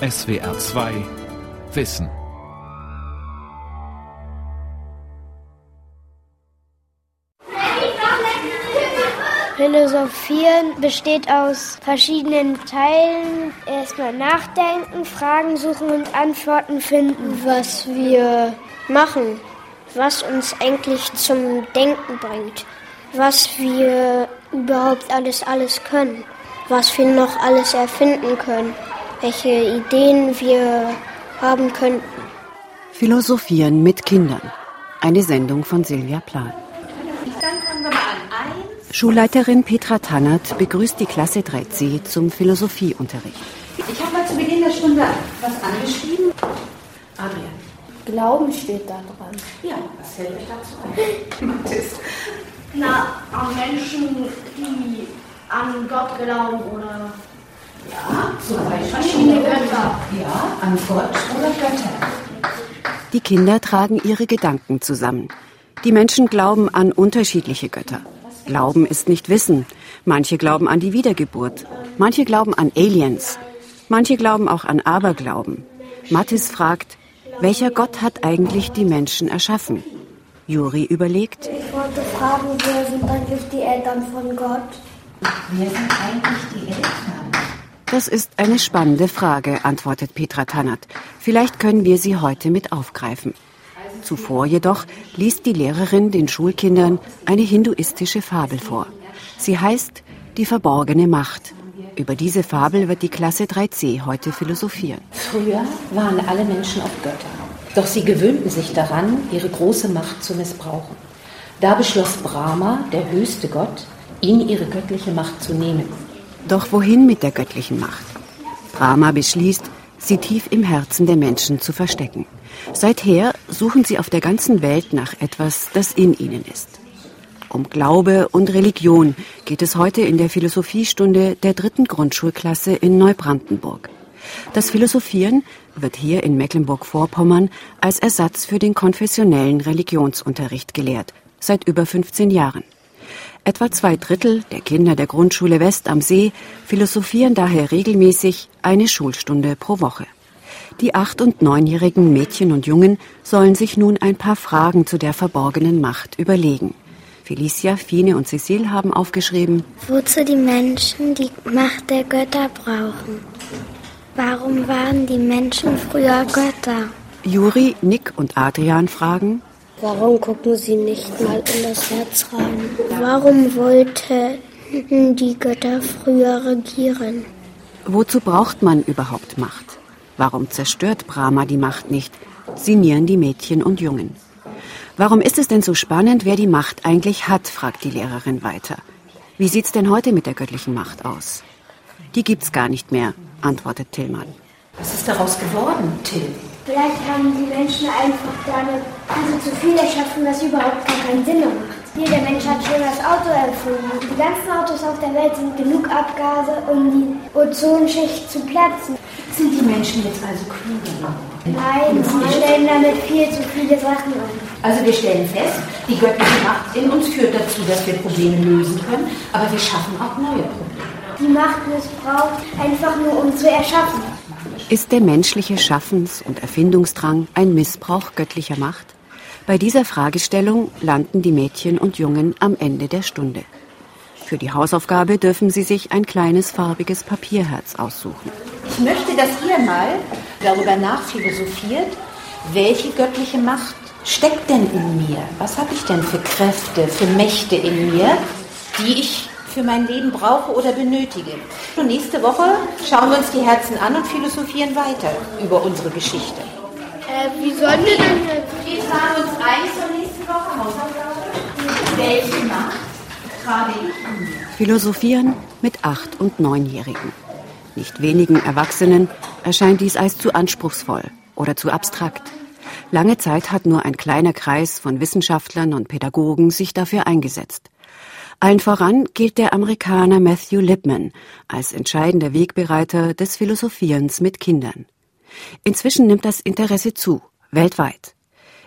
SWR 2 Wissen. Philosophieren besteht aus verschiedenen Teilen. Erstmal nachdenken, Fragen suchen und Antworten finden, was wir machen, was uns eigentlich zum Denken bringt, was wir überhaupt alles alles können, was wir noch alles erfinden können, welche Ideen wir haben könnten. Philosophieren mit Kindern. Eine Sendung von Silvia Plan. Schulleiterin Petra Tannert begrüßt die Klasse 3c zum Philosophieunterricht. Ich habe mal zu Beginn der Stunde was angeschrieben. Adrian. Glauben steht da dran. Ja, was fällt euch dazu ein? Na, an Menschen, die an Gott glauben oder Ja, zum Beispiel. verschiedene Götter. Ja, an Gott oder Götter. Die Kinder tragen ihre Gedanken zusammen. Die Menschen glauben an unterschiedliche Götter. Glauben ist nicht Wissen. Manche glauben an die Wiedergeburt. Manche glauben an Aliens. Manche glauben auch an Aberglauben. Mathis fragt, welcher Gott hat eigentlich die Menschen erschaffen? Juri überlegt, Ich wollte fragen, wer sind eigentlich die Eltern von Gott? Wer sind eigentlich die Eltern? Das ist eine spannende Frage, antwortet Petra Tannert. Vielleicht können wir sie heute mit aufgreifen. Zuvor jedoch liest die Lehrerin den Schulkindern eine hinduistische Fabel vor. Sie heißt Die verborgene Macht. Über diese Fabel wird die Klasse 3c heute philosophieren. Früher waren alle Menschen auch Götter. Doch sie gewöhnten sich daran, ihre große Macht zu missbrauchen. Da beschloss Brahma, der höchste Gott, ihnen ihre göttliche Macht zu nehmen. Doch wohin mit der göttlichen Macht? Brahma beschließt, sie tief im Herzen der Menschen zu verstecken. Seither suchen sie auf der ganzen Welt nach etwas, das in ihnen ist. Um Glaube und Religion geht es heute in der Philosophiestunde der dritten Grundschulklasse in Neubrandenburg. Das Philosophieren wird hier in Mecklenburg-Vorpommern als Ersatz für den konfessionellen Religionsunterricht gelehrt, seit über 15 Jahren. Etwa zwei Drittel der Kinder der Grundschule West am See philosophieren daher regelmäßig eine Schulstunde pro Woche. Die acht- und neunjährigen Mädchen und Jungen sollen sich nun ein paar Fragen zu der verborgenen Macht überlegen. Felicia, Fine und Cecile haben aufgeschrieben, Wozu die Menschen die Macht der Götter brauchen? Warum waren die Menschen früher Götter? Juri, Nick und Adrian fragen, Warum gucken sie nicht mal in das Herz rein? Warum wollten die Götter früher regieren? wozu braucht man überhaupt Macht? Warum zerstört Brahma die Macht nicht? Sinnieren die Mädchen und Jungen. Warum ist es denn so spannend, wer die Macht eigentlich hat, fragt die Lehrerin weiter. Wie sieht's denn heute mit der göttlichen Macht aus? Die gibt's gar nicht mehr, antwortet Tillmann. Was ist daraus geworden, Till? Vielleicht haben die Menschen einfach damit also zu viel erschaffen, was überhaupt gar keinen Sinn mehr macht. Jeder Mensch hat schon das Auto erfunden. Die ganzen Autos auf der Welt sind genug Abgase, um die Ozonschicht zu platzen. Sind die Menschen jetzt also klüger? Nein, sie stellen damit viel zu viele Sachen an. Also wir stellen fest, die göttliche Macht in uns führt dazu, dass wir Probleme lösen können, aber wir schaffen auch neue Probleme. Die Macht missbraucht einfach nur, um zu erschaffen. Ist der menschliche Schaffens- und Erfindungsdrang ein Missbrauch göttlicher Macht? Bei dieser Fragestellung landen die Mädchen und Jungen am Ende der Stunde. Für die Hausaufgabe dürfen sie sich ein kleines farbiges Papierherz aussuchen. Ich möchte, dass ihr mal darüber nachphilosophiert, welche göttliche Macht steckt denn in mir? Was habe ich denn für Kräfte, für Mächte in mir, die ich für mein Leben brauche oder benötige? Und nächste Woche schauen wir uns die Herzen an und philosophieren weiter über unsere Geschichte. Äh, wie sollen wir denn Wir tragen uns ein zur nächsten Woche Hausaufgabe. Welche Macht trage ich in mir? Philosophieren mit Acht- und Neunjährigen. Nicht wenigen Erwachsenen erscheint dies als zu anspruchsvoll oder zu abstrakt. Lange Zeit hat nur ein kleiner Kreis von Wissenschaftlern und Pädagogen sich dafür eingesetzt. Allen voran gilt der Amerikaner Matthew Lipman als entscheidender Wegbereiter des Philosophierens mit Kindern. Inzwischen nimmt das Interesse zu, weltweit.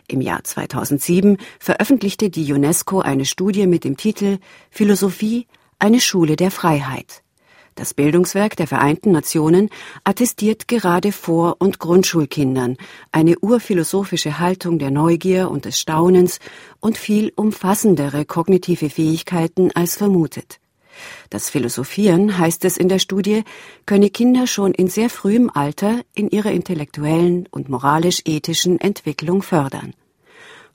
Im Jahr 2007 veröffentlichte die UNESCO eine Studie mit dem Titel Philosophie, eine Schule der Freiheit. Das Bildungswerk der Vereinten Nationen attestiert gerade Vor- und Grundschulkindern eine urphilosophische Haltung der Neugier und des Staunens und viel umfassendere kognitive Fähigkeiten als vermutet. Das Philosophieren, heißt es in der Studie, könne Kinder schon in sehr frühem Alter in ihrer intellektuellen und moralisch-ethischen Entwicklung fördern.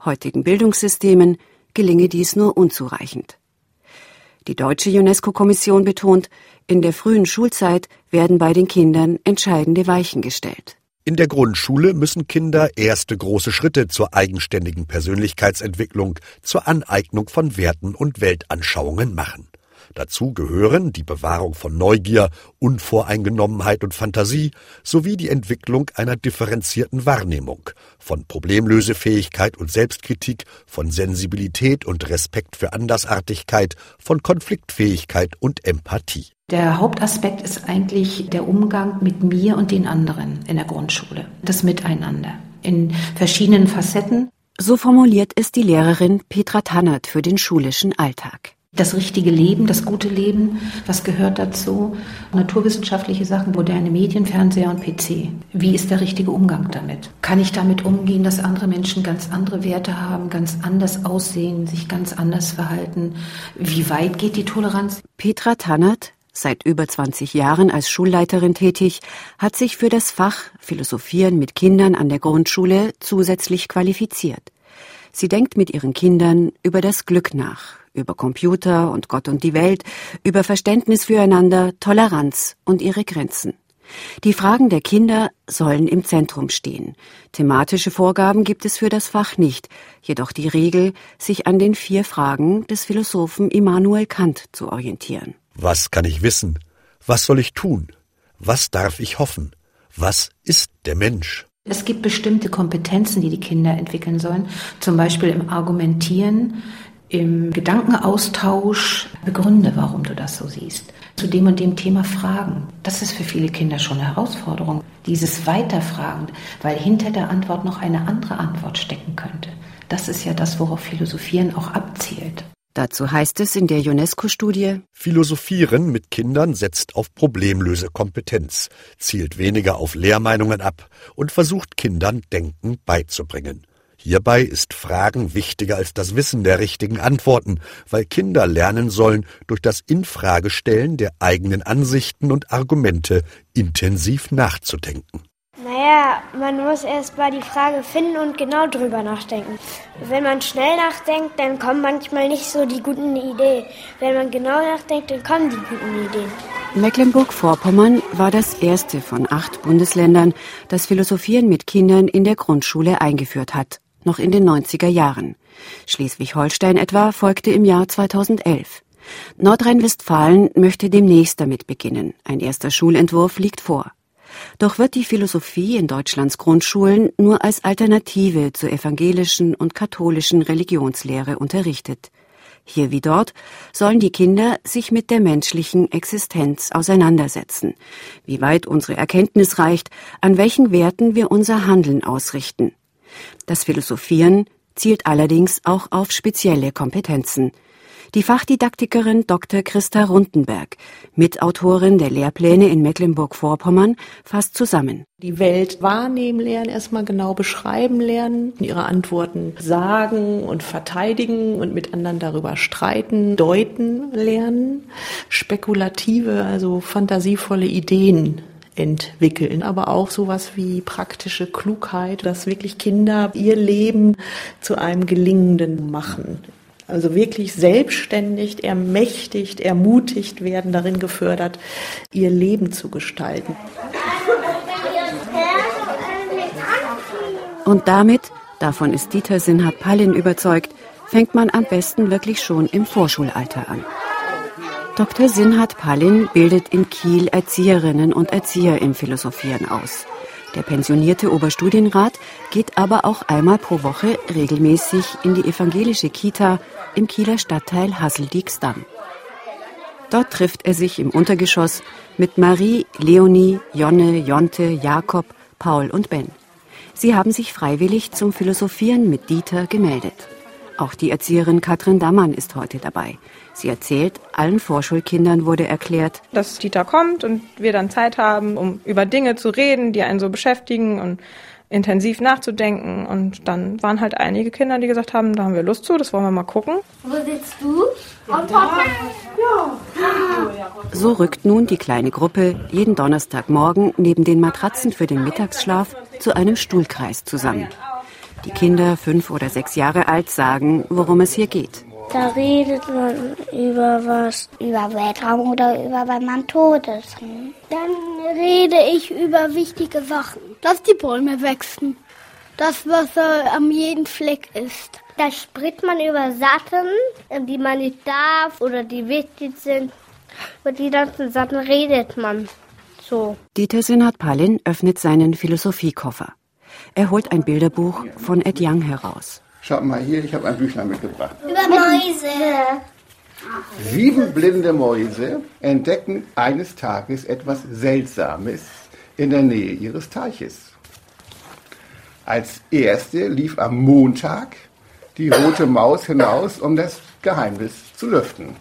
Heutigen Bildungssystemen gelinge dies nur unzureichend. Die deutsche UNESCO-Kommission betont, in der frühen Schulzeit werden bei den Kindern entscheidende Weichen gestellt. In der Grundschule müssen Kinder erste große Schritte zur eigenständigen Persönlichkeitsentwicklung, zur Aneignung von Werten und Weltanschauungen machen. Dazu gehören die Bewahrung von Neugier, Unvoreingenommenheit und Fantasie sowie die Entwicklung einer differenzierten Wahrnehmung, von Problemlösefähigkeit und Selbstkritik, von Sensibilität und Respekt für Andersartigkeit, von Konfliktfähigkeit und Empathie. Der Hauptaspekt ist eigentlich der Umgang mit mir und den anderen in der Grundschule, das Miteinander in verschiedenen Facetten. So formuliert es die Lehrerin Petra Tannert für den schulischen Alltag das richtige Leben, das gute Leben, was gehört dazu? Naturwissenschaftliche Sachen, moderne Medien, Fernseher und PC. Wie ist der richtige Umgang damit? Kann ich damit umgehen, dass andere Menschen ganz andere Werte haben, ganz anders aussehen, sich ganz anders verhalten? Wie weit geht die Toleranz? Petra Tannert, seit über 20 Jahren als Schulleiterin tätig, hat sich für das Fach Philosophieren mit Kindern an der Grundschule zusätzlich qualifiziert. Sie denkt mit ihren Kindern über das Glück nach, über Computer und Gott und die Welt, über Verständnis füreinander, Toleranz und ihre Grenzen. Die Fragen der Kinder sollen im Zentrum stehen. Thematische Vorgaben gibt es für das Fach nicht, jedoch die Regel, sich an den vier Fragen des Philosophen Immanuel Kant zu orientieren. Was kann ich wissen? Was soll ich tun? Was darf ich hoffen? Was ist der Mensch? Es gibt bestimmte Kompetenzen, die die Kinder entwickeln sollen, zum Beispiel im Argumentieren, im Gedankenaustausch begründe, warum du das so siehst. Zu dem und dem Thema fragen. Das ist für viele Kinder schon eine Herausforderung. Dieses Weiterfragen, weil hinter der Antwort noch eine andere Antwort stecken könnte. Das ist ja das, worauf Philosophieren auch abzielt. Dazu heißt es in der UNESCO-Studie, Philosophieren mit Kindern setzt auf Problemlösekompetenz, zielt weniger auf Lehrmeinungen ab und versucht Kindern Denken beizubringen. Hierbei ist Fragen wichtiger als das Wissen der richtigen Antworten, weil Kinder lernen sollen, durch das Infragestellen der eigenen Ansichten und Argumente intensiv nachzudenken. Naja, man muss erst mal die Frage finden und genau drüber nachdenken. Wenn man schnell nachdenkt, dann kommen manchmal nicht so die guten Ideen. Wenn man genau nachdenkt, dann kommen die guten Ideen. Mecklenburg-Vorpommern war das erste von acht Bundesländern, das Philosophieren mit Kindern in der Grundschule eingeführt hat noch in den 90er Jahren. Schleswig-Holstein etwa folgte im Jahr 2011. Nordrhein-Westfalen möchte demnächst damit beginnen. Ein erster Schulentwurf liegt vor. Doch wird die Philosophie in Deutschlands Grundschulen nur als Alternative zur evangelischen und katholischen Religionslehre unterrichtet. Hier wie dort sollen die Kinder sich mit der menschlichen Existenz auseinandersetzen, wie weit unsere Erkenntnis reicht, an welchen Werten wir unser Handeln ausrichten. Das Philosophieren zielt allerdings auch auf spezielle Kompetenzen. Die Fachdidaktikerin Dr. Christa Rundenberg, Mitautorin der Lehrpläne in Mecklenburg-Vorpommern, fasst zusammen. Die Welt wahrnehmen lernen, erstmal genau beschreiben lernen, ihre Antworten sagen und verteidigen und mit anderen darüber streiten, deuten lernen, spekulative, also fantasievolle Ideen entwickeln, aber auch sowas wie praktische Klugheit, dass wirklich Kinder ihr Leben zu einem gelingenden machen. Also wirklich selbstständig, ermächtigt, ermutigt werden, darin gefördert, ihr Leben zu gestalten. Und damit, davon ist Dieter Sinhardt-Pallin überzeugt, fängt man am besten wirklich schon im Vorschulalter an. Dr. Sinhard Pallin bildet in Kiel Erzieherinnen und Erzieher im Philosophieren aus. Der pensionierte Oberstudienrat geht aber auch einmal pro Woche regelmäßig in die evangelische Kita im Kieler Stadtteil Hasseldiegsdamm. Dort trifft er sich im Untergeschoss mit Marie, Leonie, Jonne, Jonte, Jakob, Paul und Ben. Sie haben sich freiwillig zum Philosophieren mit Dieter gemeldet. Auch die Erzieherin Katrin Dammann ist heute dabei. Sie erzählt, allen Vorschulkindern wurde erklärt, dass Dieter kommt und wir dann Zeit haben, um über Dinge zu reden, die einen so beschäftigen und intensiv nachzudenken. Und dann waren halt einige Kinder, die gesagt haben, da haben wir Lust zu, das wollen wir mal gucken. Wo sitzt du? Und Papa? So rückt nun die kleine Gruppe jeden Donnerstagmorgen neben den Matratzen für den Mittagsschlaf zu einem Stuhlkreis zusammen. Die Kinder, fünf oder sechs Jahre alt, sagen, worum es hier geht. Da redet man über was, über Weltraum oder über wenn man tot ist. Dann rede ich über wichtige Sachen, dass die Bäume wachsen, das Wasser am jeden Fleck ist. Da spricht man über Sachen, die man nicht darf oder die wichtig sind. Über die ganzen Sachen redet man so. Dieter Sinat-Pallin öffnet seinen Philosophiekoffer. Er holt ein Bilderbuch von Ed Young heraus. Schaut mal hier, ich habe ein Büchlein mitgebracht. Über Mäuse. Sieben blinde Mäuse entdecken eines Tages etwas Seltsames in der Nähe ihres Teiches. Als erste lief am Montag die rote Maus hinaus, um das Geheimnis zu lüften.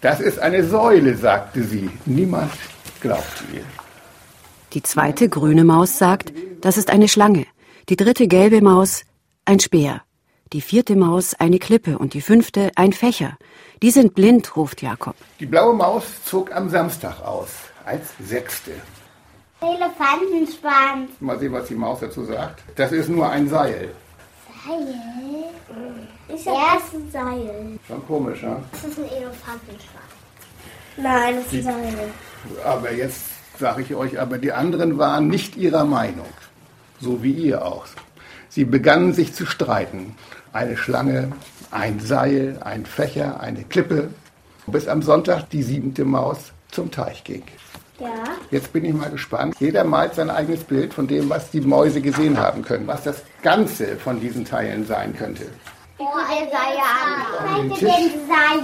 Das ist eine Säule, sagte sie. Niemand glaubte ihr. Die zweite grüne Maus sagt, das ist eine Schlange. Die dritte gelbe Maus, ein Speer. Die vierte Maus eine Klippe und die fünfte ein Fächer. Die sind blind, ruft Jakob. Die blaue Maus zog am Samstag aus, als sechste. Elefantenschwanz. Mal sehen, was die Maus dazu sagt. Das ist nur ein Seil. Seil? Ist ja erst ein Seil. Schon komisch, ja? Das ist ein Elefantenschwanz. Nein, das ist ein Seil. Aber jetzt sage ich euch, aber die anderen waren nicht ihrer Meinung. So wie ihr auch. Sie begannen sich zu streiten. Eine Schlange, ein Seil, ein Fächer, eine Klippe. Bis am Sonntag die siebente Maus zum Teich ging. Ja. Jetzt bin ich mal gespannt. Jeder malt sein eigenes Bild von dem, was die Mäuse gesehen haben können, was das Ganze von diesen Teilen sein könnte. Oh, ein Seil Ich möchte den Seil.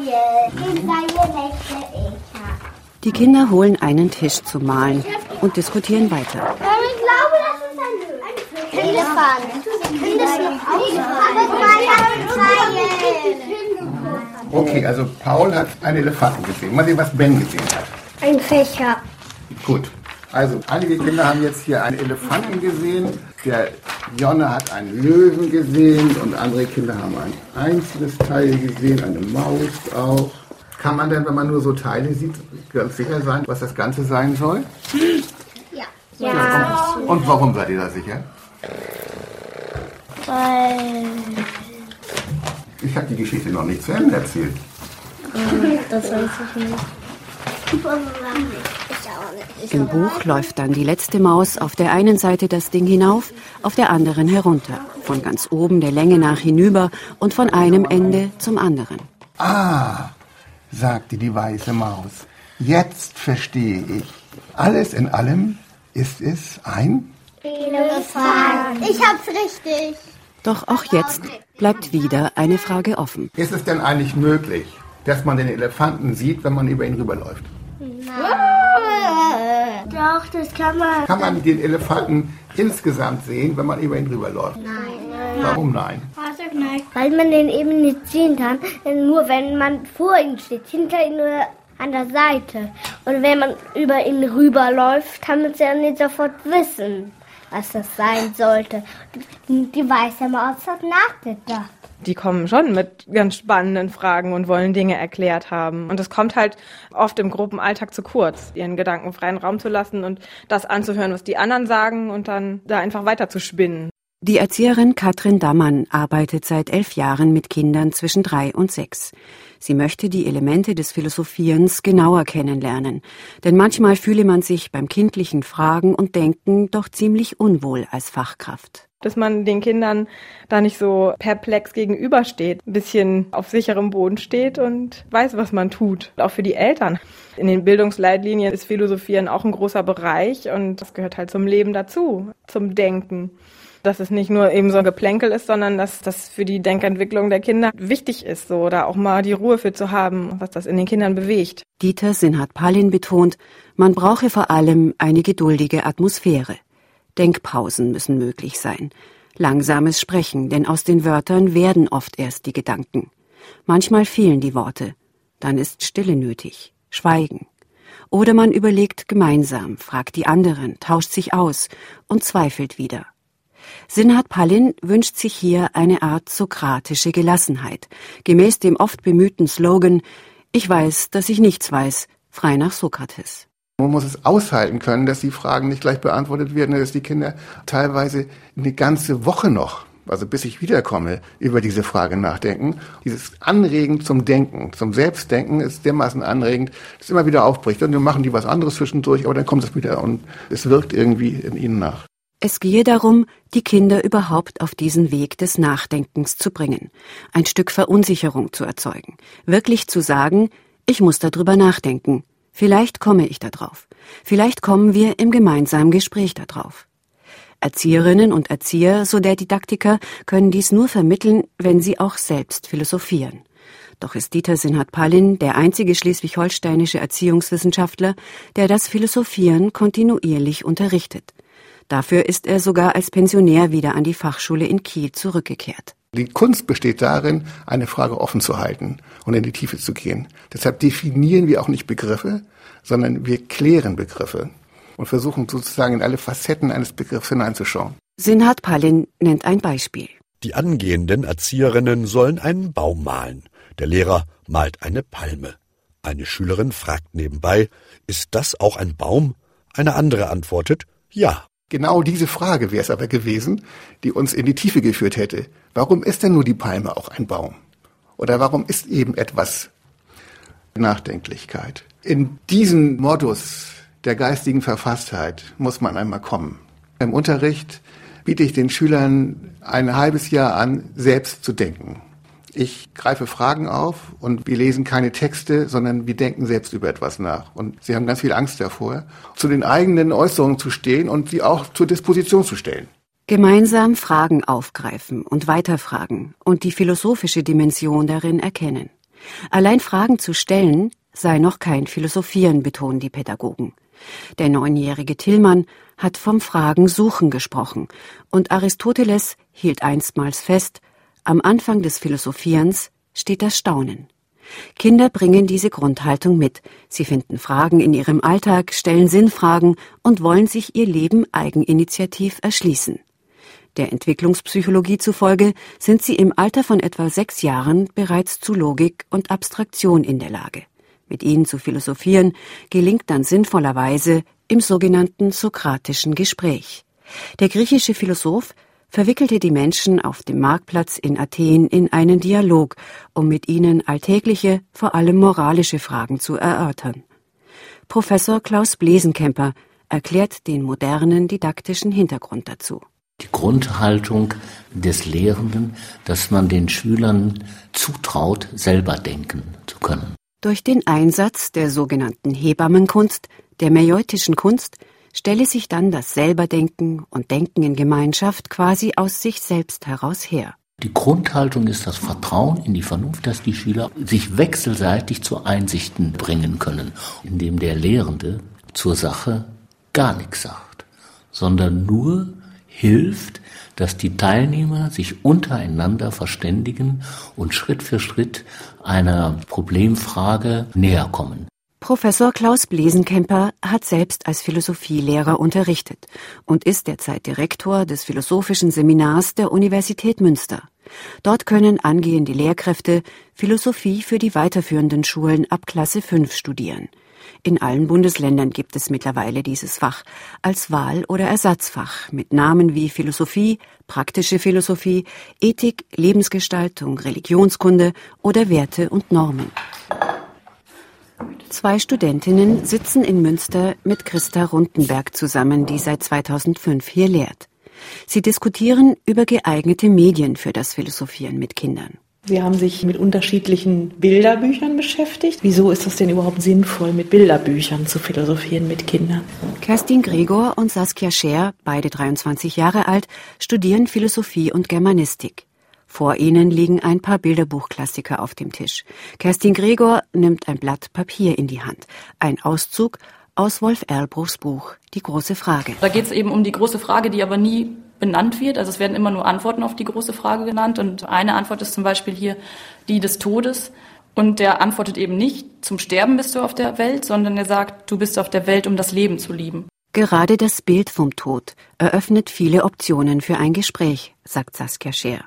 Den Seil möchte ich haben. Die Kinder holen einen Tisch zum Malen und diskutieren weiter. Ich glaube, das ist ein Elefant. Okay, also Paul hat einen Elefanten gesehen. Mal sehen, was Ben gesehen hat. Ein Fächer. Gut. Also, einige Kinder haben jetzt hier einen Elefanten gesehen. Der Jonne hat einen Löwen gesehen und andere Kinder haben ein einzelnes Teil gesehen, eine Maus auch. Kann man denn, wenn man nur so Teile sieht, ganz sicher sein, was das Ganze sein soll? Ja. Ja. Und warum seid ihr da sicher? Weil. Ich habe die Geschichte noch nicht zu Ende erzählt. Das weiß ich nicht. Im Buch läuft dann die letzte Maus auf der einen Seite das Ding hinauf, auf der anderen herunter, von ganz oben der Länge nach hinüber und von einem Ende zum anderen. Ah, sagte die weiße Maus. Jetzt verstehe ich. Alles in allem ist es ein Elefant. Ich hab's richtig. Doch auch jetzt bleibt wieder eine Frage offen. Ist es denn eigentlich möglich, dass man den Elefanten sieht, wenn man über ihn rüberläuft? Doch, das kann man. Kann man den Elefanten insgesamt sehen, wenn man über ihn rüberläuft? Nein. Warum nein? Weil man den eben nicht sehen kann, nur wenn man vor ihm steht, hinter ihm oder an der Seite. Und wenn man über ihn rüberläuft, kann man es ja nicht sofort wissen, was das sein sollte. Die, die weiße Maus hat nachgedacht. Die kommen schon mit ganz spannenden Fragen und wollen Dinge erklärt haben. Und es kommt halt oft im Gruppenalltag zu kurz, ihren Gedanken freien Raum zu lassen und das anzuhören, was die anderen sagen und dann da einfach weiter zu spinnen. Die Erzieherin Katrin Dammann arbeitet seit elf Jahren mit Kindern zwischen drei und sechs. Sie möchte die Elemente des Philosophierens genauer kennenlernen, denn manchmal fühle man sich beim kindlichen Fragen und Denken doch ziemlich unwohl als Fachkraft. Dass man den Kindern da nicht so perplex gegenübersteht, ein bisschen auf sicherem Boden steht und weiß, was man tut. Auch für die Eltern. In den Bildungsleitlinien ist Philosophieren auch ein großer Bereich und das gehört halt zum Leben dazu, zum Denken dass es nicht nur eben so ein Geplänkel ist, sondern dass das für die Denkentwicklung der Kinder wichtig ist, so da auch mal die Ruhe für zu haben, was das in den Kindern bewegt. Dieter Sinhat-Palin betont, man brauche vor allem eine geduldige Atmosphäre. Denkpausen müssen möglich sein. Langsames Sprechen, denn aus den Wörtern werden oft erst die Gedanken. Manchmal fehlen die Worte. Dann ist Stille nötig, Schweigen. Oder man überlegt gemeinsam, fragt die anderen, tauscht sich aus und zweifelt wieder. Sinhat Pallin wünscht sich hier eine Art sokratische Gelassenheit, gemäß dem oft bemühten Slogan Ich weiß, dass ich nichts weiß, frei nach Sokrates. Man muss es aushalten können, dass die Fragen nicht gleich beantwortet werden, dass die Kinder teilweise eine ganze Woche noch, also bis ich wiederkomme, über diese Frage nachdenken. Dieses Anregen zum Denken, zum Selbstdenken ist dermaßen anregend, dass es immer wieder aufbricht. Und dann machen die was anderes zwischendurch, aber dann kommt es wieder und es wirkt irgendwie in ihnen nach. Es gehe darum, die Kinder überhaupt auf diesen Weg des Nachdenkens zu bringen, ein Stück Verunsicherung zu erzeugen, wirklich zu sagen, ich muss darüber nachdenken, vielleicht komme ich darauf, vielleicht kommen wir im gemeinsamen Gespräch darauf. Erzieherinnen und Erzieher, so der Didaktiker, können dies nur vermitteln, wenn sie auch selbst philosophieren. Doch ist Dieter Sinhat-Pallin der einzige schleswig-holsteinische Erziehungswissenschaftler, der das Philosophieren kontinuierlich unterrichtet. Dafür ist er sogar als Pensionär wieder an die Fachschule in Kiel zurückgekehrt. Die Kunst besteht darin, eine Frage offen zu halten und in die Tiefe zu gehen. Deshalb definieren wir auch nicht Begriffe, sondern wir klären Begriffe und versuchen sozusagen in alle Facetten eines Begriffs hineinzuschauen. Sinhat Pallin nennt ein Beispiel. Die angehenden Erzieherinnen sollen einen Baum malen. Der Lehrer malt eine Palme. Eine Schülerin fragt nebenbei, ist das auch ein Baum? Eine andere antwortet, ja. Genau diese Frage wäre es aber gewesen, die uns in die Tiefe geführt hätte. Warum ist denn nur die Palme auch ein Baum? Oder warum ist eben etwas Nachdenklichkeit? In diesen Modus der geistigen Verfasstheit muss man einmal kommen. Im Unterricht biete ich den Schülern ein halbes Jahr an, selbst zu denken. Ich greife Fragen auf und wir lesen keine Texte, sondern wir denken selbst über etwas nach. Und sie haben ganz viel Angst davor, zu den eigenen Äußerungen zu stehen und sie auch zur Disposition zu stellen. Gemeinsam Fragen aufgreifen und weiterfragen und die philosophische Dimension darin erkennen. Allein Fragen zu stellen sei noch kein Philosophieren, betonen die Pädagogen. Der neunjährige Tillmann hat vom Fragen suchen gesprochen und Aristoteles hielt einstmals fest, am Anfang des Philosophierens steht das Staunen. Kinder bringen diese Grundhaltung mit. Sie finden Fragen in ihrem Alltag, stellen Sinnfragen und wollen sich ihr Leben eigeninitiativ erschließen. Der Entwicklungspsychologie zufolge sind sie im Alter von etwa sechs Jahren bereits zu Logik und Abstraktion in der Lage. Mit ihnen zu philosophieren gelingt dann sinnvollerweise im sogenannten sokratischen Gespräch. Der griechische Philosoph verwickelte die Menschen auf dem Marktplatz in Athen in einen Dialog, um mit ihnen alltägliche, vor allem moralische Fragen zu erörtern. Professor Klaus Blesenkemper erklärt den modernen didaktischen Hintergrund dazu. Die Grundhaltung des Lehrenden, dass man den Schülern zutraut, selber denken zu können. Durch den Einsatz der sogenannten Hebammenkunst, der meioitischen Kunst, stelle sich dann das Selberdenken und Denken in Gemeinschaft quasi aus sich selbst heraus her. Die Grundhaltung ist das Vertrauen in die Vernunft, dass die Schüler sich wechselseitig zu Einsichten bringen können, indem der Lehrende zur Sache gar nichts sagt, sondern nur hilft, dass die Teilnehmer sich untereinander verständigen und Schritt für Schritt einer Problemfrage näher kommen. Professor Klaus Blesenkemper hat selbst als Philosophielehrer unterrichtet und ist derzeit Direktor des Philosophischen Seminars der Universität Münster. Dort können angehende Lehrkräfte Philosophie für die weiterführenden Schulen ab Klasse 5 studieren. In allen Bundesländern gibt es mittlerweile dieses Fach als Wahl- oder Ersatzfach mit Namen wie Philosophie, praktische Philosophie, Ethik, Lebensgestaltung, Religionskunde oder Werte und Normen. Zwei Studentinnen sitzen in Münster mit Christa Rundenberg zusammen, die seit 2005 hier lehrt. Sie diskutieren über geeignete Medien für das Philosophieren mit Kindern. Sie haben sich mit unterschiedlichen Bilderbüchern beschäftigt. Wieso ist es denn überhaupt sinnvoll, mit Bilderbüchern zu philosophieren mit Kindern? Kerstin Gregor und Saskia Scher, beide 23 Jahre alt, studieren Philosophie und Germanistik. Vor ihnen liegen ein paar Bilderbuchklassiker auf dem Tisch. Kerstin Gregor nimmt ein Blatt Papier in die Hand. Ein Auszug aus Wolf Erlbruchs Buch Die große Frage. Da geht es eben um die große Frage, die aber nie benannt wird. Also es werden immer nur Antworten auf die große Frage genannt. Und eine Antwort ist zum Beispiel hier die des Todes. Und der antwortet eben nicht, zum Sterben bist du auf der Welt, sondern er sagt, du bist auf der Welt, um das Leben zu lieben. Gerade das Bild vom Tod eröffnet viele Optionen für ein Gespräch, sagt Saskia Scher.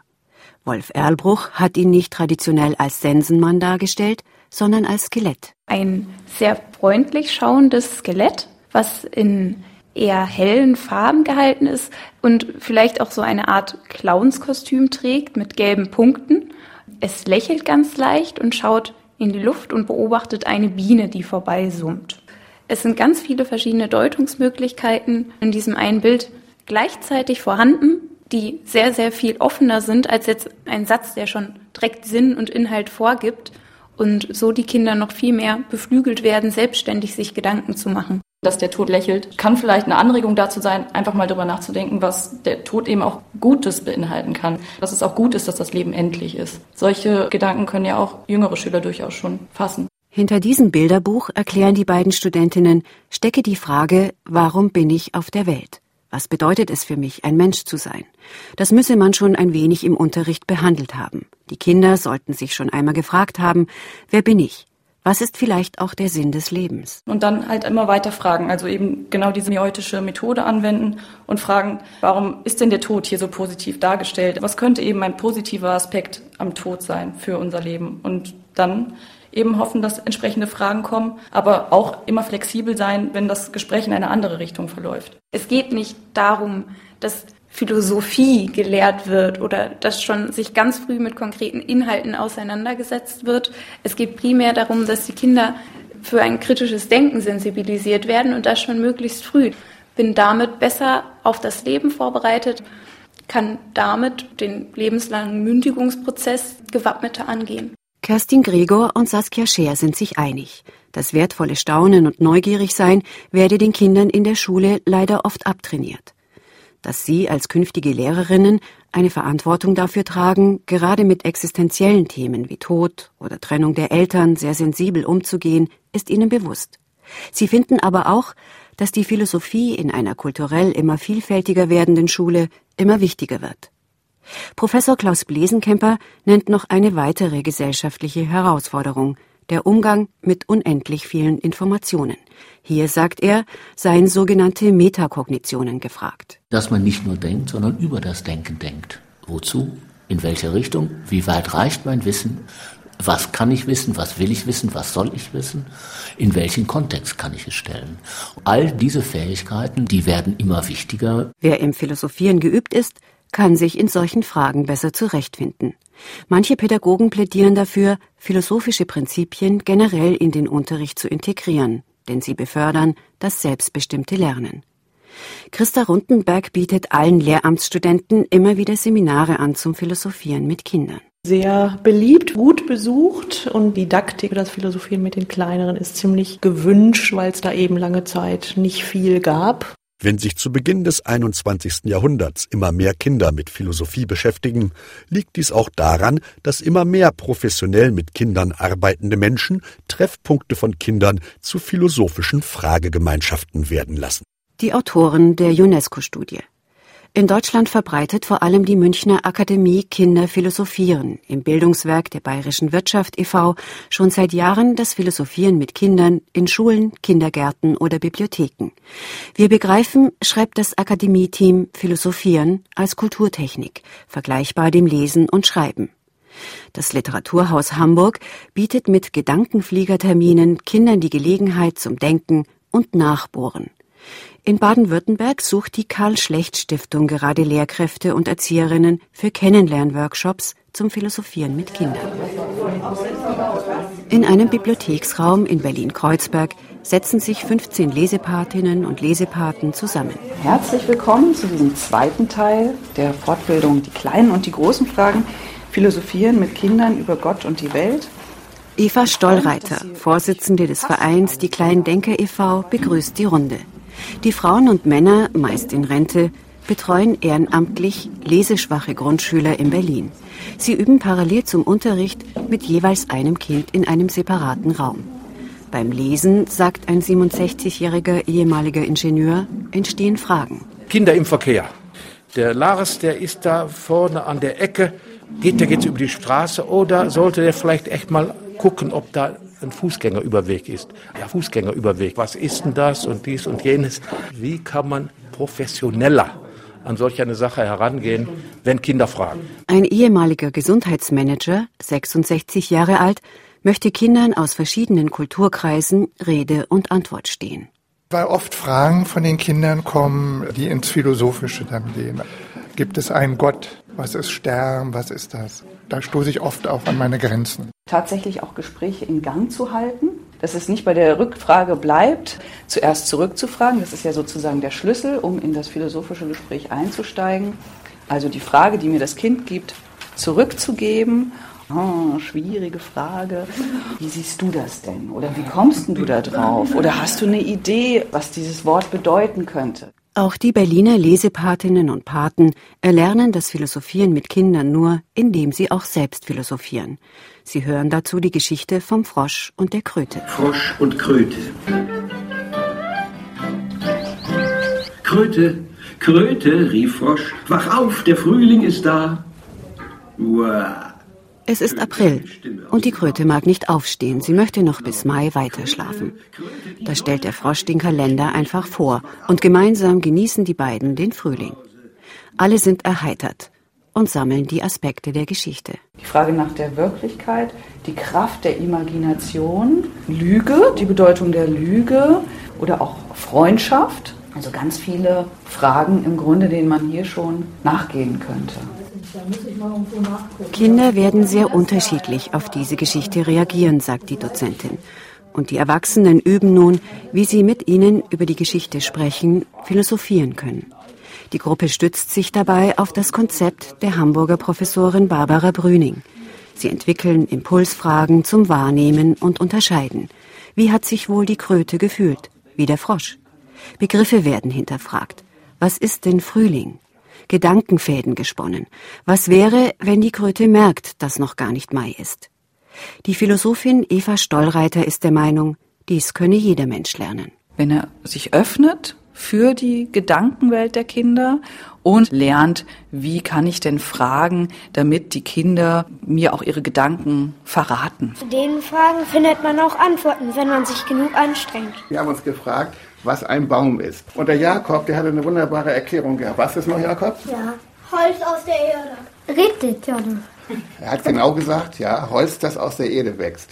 Wolf Erlbruch hat ihn nicht traditionell als Sensenmann dargestellt, sondern als Skelett. Ein sehr freundlich schauendes Skelett, was in eher hellen Farben gehalten ist und vielleicht auch so eine Art Clownskostüm trägt mit gelben Punkten. Es lächelt ganz leicht und schaut in die Luft und beobachtet eine Biene, die vorbeisummt. Es sind ganz viele verschiedene Deutungsmöglichkeiten in diesem einen Bild gleichzeitig vorhanden, die sehr, sehr viel offener sind als jetzt ein Satz, der schon direkt Sinn und Inhalt vorgibt und so die Kinder noch viel mehr beflügelt werden, selbstständig sich Gedanken zu machen. Dass der Tod lächelt, kann vielleicht eine Anregung dazu sein, einfach mal darüber nachzudenken, was der Tod eben auch Gutes beinhalten kann. Dass es auch gut ist, dass das Leben endlich ist. Solche Gedanken können ja auch jüngere Schüler durchaus schon fassen. Hinter diesem Bilderbuch erklären die beiden Studentinnen, stecke die Frage, warum bin ich auf der Welt? Was bedeutet es für mich, ein Mensch zu sein? Das müsse man schon ein wenig im Unterricht behandelt haben. Die Kinder sollten sich schon einmal gefragt haben, wer bin ich? Was ist vielleicht auch der Sinn des Lebens? Und dann halt immer weiter fragen, also eben genau diese miotische Methode anwenden und fragen, warum ist denn der Tod hier so positiv dargestellt? Was könnte eben ein positiver Aspekt am Tod sein für unser Leben? Und dann eben hoffen, dass entsprechende Fragen kommen, aber auch immer flexibel sein, wenn das Gespräch in eine andere Richtung verläuft. Es geht nicht darum, dass Philosophie gelehrt wird oder dass schon sich ganz früh mit konkreten Inhalten auseinandergesetzt wird. Es geht primär darum, dass die Kinder für ein kritisches Denken sensibilisiert werden und das schon möglichst früh. Bin damit besser auf das Leben vorbereitet, kann damit den lebenslangen Mündigungsprozess gewappneter angehen. Kerstin Gregor und Saskia Scher sind sich einig. Das wertvolle Staunen und Neugierigsein werde den Kindern in der Schule leider oft abtrainiert. Dass sie als künftige Lehrerinnen eine Verantwortung dafür tragen, gerade mit existenziellen Themen wie Tod oder Trennung der Eltern sehr sensibel umzugehen, ist ihnen bewusst. Sie finden aber auch, dass die Philosophie in einer kulturell immer vielfältiger werdenden Schule immer wichtiger wird. Professor Klaus Blesenkemper nennt noch eine weitere gesellschaftliche Herausforderung, der Umgang mit unendlich vielen Informationen. Hier, sagt er, seien sogenannte Metakognitionen gefragt. Dass man nicht nur denkt, sondern über das Denken denkt. Wozu? In welche Richtung? Wie weit reicht mein Wissen? Was kann ich wissen? Was will ich wissen? Was soll ich wissen? In welchen Kontext kann ich es stellen? All diese Fähigkeiten, die werden immer wichtiger. Wer im Philosophieren geübt ist, kann sich in solchen Fragen besser zurechtfinden. Manche Pädagogen plädieren dafür, philosophische Prinzipien generell in den Unterricht zu integrieren, denn sie befördern das selbstbestimmte Lernen. Christa Rundenberg bietet allen Lehramtsstudenten immer wieder Seminare an zum Philosophieren mit Kindern. Sehr beliebt, gut besucht und Didaktik, das Philosophieren mit den Kleineren ist ziemlich gewünscht, weil es da eben lange Zeit nicht viel gab. Wenn sich zu Beginn des 21. Jahrhunderts immer mehr Kinder mit Philosophie beschäftigen, liegt dies auch daran, dass immer mehr professionell mit Kindern arbeitende Menschen Treffpunkte von Kindern zu philosophischen Fragegemeinschaften werden lassen. Die Autoren der UNESCO-Studie in Deutschland verbreitet vor allem die Münchner Akademie Kinder Philosophieren im Bildungswerk der Bayerischen Wirtschaft e.V. schon seit Jahren das Philosophieren mit Kindern in Schulen, Kindergärten oder Bibliotheken. Wir begreifen, schreibt das Akademieteam Philosophieren als Kulturtechnik, vergleichbar dem Lesen und Schreiben. Das Literaturhaus Hamburg bietet mit Gedankenfliegerterminen Kindern die Gelegenheit zum Denken und Nachbohren. In Baden-Württemberg sucht die Karl-Schlecht-Stiftung gerade Lehrkräfte und Erzieherinnen für Kennenlernworkshops zum Philosophieren mit Kindern. In einem Bibliotheksraum in Berlin-Kreuzberg setzen sich 15 Lesepatinnen und Lesepaten zusammen. Herzlich willkommen zu diesem zweiten Teil der Fortbildung Die kleinen und die großen Fragen Philosophieren mit Kindern über Gott und die Welt. Eva Stollreiter, Vorsitzende des Vereins Die Kleinen Denker e.V., begrüßt die Runde. Die Frauen und Männer, meist in Rente, betreuen ehrenamtlich leseschwache Grundschüler in Berlin. Sie üben parallel zum Unterricht mit jeweils einem Kind in einem separaten Raum. Beim Lesen, sagt ein 67-jähriger ehemaliger Ingenieur, entstehen Fragen. Kinder im Verkehr. Der Lars, der ist da vorne an der Ecke. Geht der jetzt über die Straße oder sollte der vielleicht echt mal gucken, ob da ein Fußgängerüberweg ist. Ja, Fußgängerüberweg, was ist denn das und dies und jenes? Wie kann man professioneller an solch eine Sache herangehen, wenn Kinder fragen? Ein ehemaliger Gesundheitsmanager, 66 Jahre alt, möchte Kindern aus verschiedenen Kulturkreisen Rede und Antwort stehen. Weil oft Fragen von den Kindern kommen, die ins Philosophische dann gehen. Gibt es einen Gott? Was ist Stern? Was ist das? Da stoße ich oft auch an meine Grenzen. Tatsächlich auch Gespräche in Gang zu halten, dass es nicht bei der Rückfrage bleibt, zuerst zurückzufragen. Das ist ja sozusagen der Schlüssel, um in das philosophische Gespräch einzusteigen. Also die Frage, die mir das Kind gibt, zurückzugeben Oh, schwierige Frage. Wie siehst du das denn? Oder wie kommst du da drauf? Oder hast du eine Idee, was dieses Wort bedeuten könnte? Auch die Berliner Lesepatinnen und Paten erlernen das Philosophieren mit Kindern nur, indem sie auch selbst philosophieren. Sie hören dazu die Geschichte vom Frosch und der Kröte. Frosch und Kröte. Kröte, Kröte, rief Frosch, wach auf, der Frühling ist da. Uah. Es ist April und die Kröte mag nicht aufstehen. Sie möchte noch bis Mai weiterschlafen. Da stellt der Frosch den Kalender einfach vor und gemeinsam genießen die beiden den Frühling. Alle sind erheitert und sammeln die Aspekte der Geschichte. Die Frage nach der Wirklichkeit, die Kraft der Imagination, Lüge, die Bedeutung der Lüge oder auch Freundschaft. Also ganz viele Fragen im Grunde, denen man hier schon nachgehen könnte. Kinder werden sehr unterschiedlich auf diese Geschichte reagieren, sagt die Dozentin. Und die Erwachsenen üben nun, wie sie mit ihnen über die Geschichte sprechen, philosophieren können. Die Gruppe stützt sich dabei auf das Konzept der Hamburger Professorin Barbara Brüning. Sie entwickeln Impulsfragen zum Wahrnehmen und Unterscheiden. Wie hat sich wohl die Kröte gefühlt? Wie der Frosch? Begriffe werden hinterfragt. Was ist denn Frühling? Gedankenfäden gesponnen. Was wäre, wenn die Kröte merkt, dass noch gar nicht Mai ist? Die Philosophin Eva Stollreiter ist der Meinung, dies könne jeder Mensch lernen. Wenn er sich öffnet für die Gedankenwelt der Kinder und lernt, wie kann ich denn fragen, damit die Kinder mir auch ihre Gedanken verraten. Zu den Fragen findet man auch Antworten, wenn man sich genug anstrengt. Wir haben uns gefragt, was ein Baum ist. Und der Jakob, der hatte eine wunderbare Erklärung gehabt. Was ist noch, Jakob? Ja, Holz aus der Erde. Richtig, ja. Er hat genau gesagt, ja, Holz, das aus der Erde wächst.